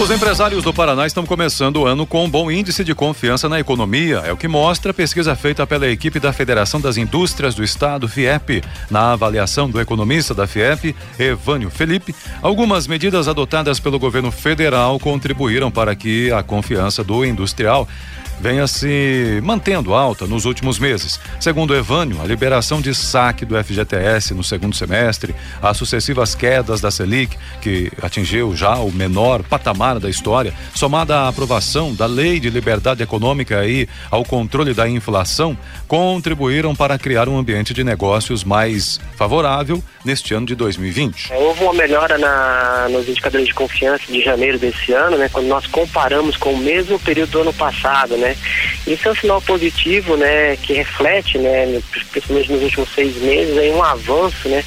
Os empresários do Paraná estão começando o ano com um bom índice de confiança na economia. É o que mostra a pesquisa feita pela equipe da Federação das Indústrias do Estado, FIEP. Na avaliação do economista da FIEP, Evânio Felipe, algumas medidas adotadas pelo governo federal contribuíram para que a confiança do industrial venha se mantendo alta nos últimos meses. Segundo Evânio, a liberação de saque do FGTS no segundo semestre, as sucessivas quedas da Selic, que atingiu já o menor patamar da história, somada à aprovação da Lei de Liberdade Econômica e ao controle da inflação, contribuíram para criar um ambiente de negócios mais favorável neste ano de 2020. Houve uma melhora na, nos indicadores de confiança de janeiro desse ano, né, quando nós comparamos com o mesmo período do ano passado, né? Isso é um sinal positivo, né, que reflete, né, principalmente nos últimos seis meses, aí um avanço, né,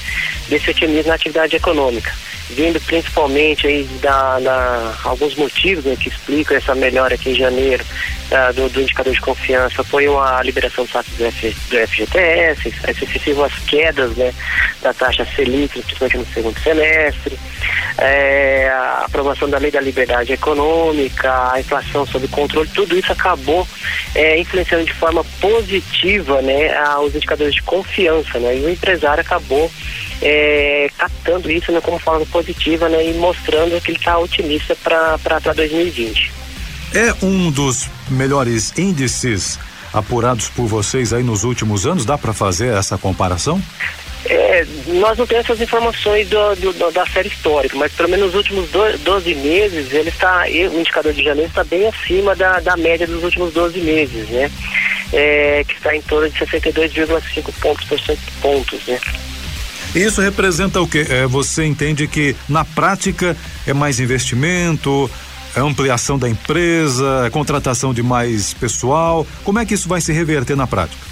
desse otimismo na atividade econômica vindo principalmente aí da, da alguns motivos né, que explicam essa melhora aqui em janeiro do, do, indicador de confiança. Foi a liberação do saque do, F, do FGTS, as sucessivas quedas né, da taxa Selic, principalmente no segundo semestre, é, a aprovação da lei da liberdade econômica, a inflação sob controle, tudo isso acabou é, influenciando de forma positiva né, os indicadores de confiança, né, e o empresário acabou é, captando isso né, como forma positiva né, e mostrando que ele está otimista para 2020. É um dos melhores índices apurados por vocês aí nos últimos anos? Dá para fazer essa comparação? É, nós não temos essas informações do, do, da série histórica, mas pelo menos nos últimos do, 12 meses, ele está, o indicador de janeiro está bem acima da, da média dos últimos 12 meses, né? É, que está em torno de 62,5 pontos pontos, né? Isso representa o que? É, você entende que na prática é mais investimento, é ampliação da empresa, é contratação de mais pessoal. Como é que isso vai se reverter na prática?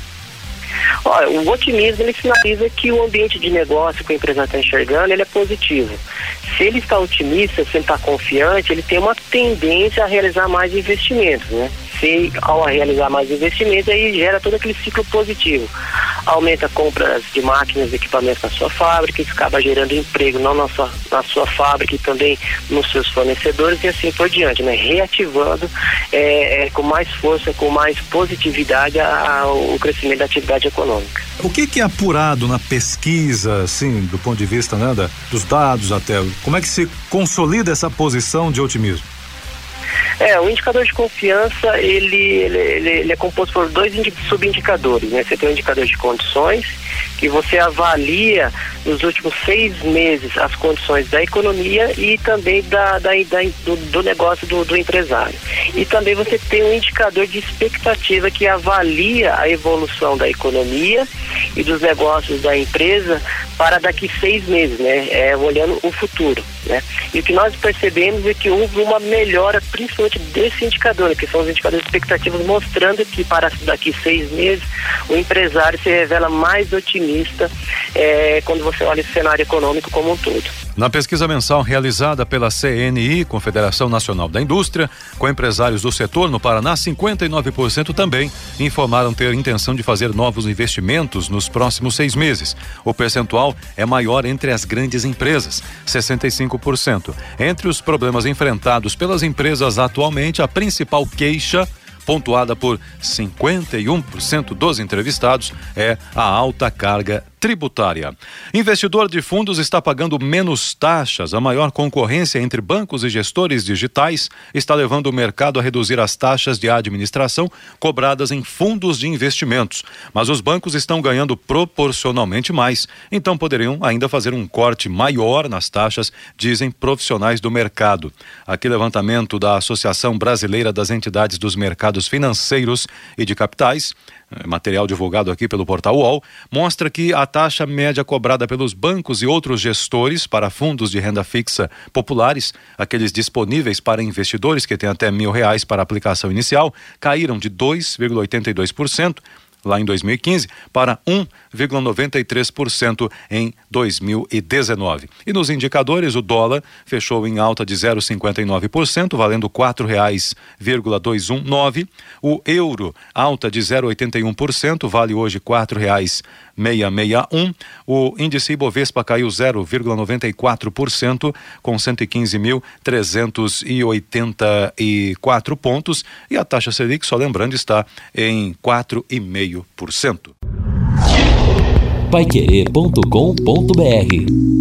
Olha, o otimismo ele sinaliza que o ambiente de negócio que o empresário está enxergando ele é positivo. Se ele está otimista, se ele está confiante, ele tem uma tendência a realizar mais investimentos, né? Se ao realizar mais investimentos, aí gera todo aquele ciclo positivo aumenta compras de máquinas e equipamentos na sua fábrica, isso acaba gerando emprego não na sua, na sua fábrica e também nos seus fornecedores e assim por diante, né? Reativando é, é, com mais força, com mais positividade a, a, o crescimento da atividade econômica. O que, que, é apurado na pesquisa, assim, do ponto de vista né, da, dos dados até? Como é que se consolida essa posição de otimismo? É, o indicador de confiança, ele, ele, ele, ele é composto por dois subindicadores, né? Você tem o indicador de condições, que você avalia nos últimos seis meses as condições da economia e também da, da, da do, do, negócio do, do, empresário. E também você tem um indicador de expectativa que avalia a evolução da economia e dos negócios da empresa para daqui seis meses, né? É, olhando o futuro, né? E o que nós percebemos é que houve uma melhora, principalmente desse indicador, que são os indicadores expectativos, mostrando que para daqui seis meses o empresário se revela mais otimista é, quando você olha esse cenário econômico como um todo. Na pesquisa mensal realizada pela CNI, Confederação Nacional da Indústria, com empresários do setor no Paraná, 59% também informaram ter intenção de fazer novos investimentos nos próximos seis meses. O percentual é maior entre as grandes empresas, 65%. Entre os problemas enfrentados pelas empresas atualmente, a principal queixa pontuada por 51% dos entrevistados, é a alta carga tributária. Investidor de fundos está pagando menos taxas. A maior concorrência entre bancos e gestores digitais está levando o mercado a reduzir as taxas de administração cobradas em fundos de investimentos. Mas os bancos estão ganhando proporcionalmente mais, então poderiam ainda fazer um corte maior nas taxas, dizem profissionais do mercado. Aqui levantamento da Associação Brasileira das Entidades dos Mercados Financeiros e de Capitais material divulgado aqui pelo portal UOL, mostra que a taxa média cobrada pelos bancos e outros gestores para fundos de renda fixa populares, aqueles disponíveis para investidores que têm até mil reais para aplicação inicial, caíram de 2,82% lá em 2015 para 1,93% em 2019. E nos indicadores, o dólar fechou em alta de 0,59%, valendo R$ 4,219. O euro alta de 0,81%, vale hoje R$ 4,661. O índice Ibovespa caiu 0,94% com 115.384 pontos e a taxa Selic, só lembrando, está em 4,5%. Paiquerê.com.br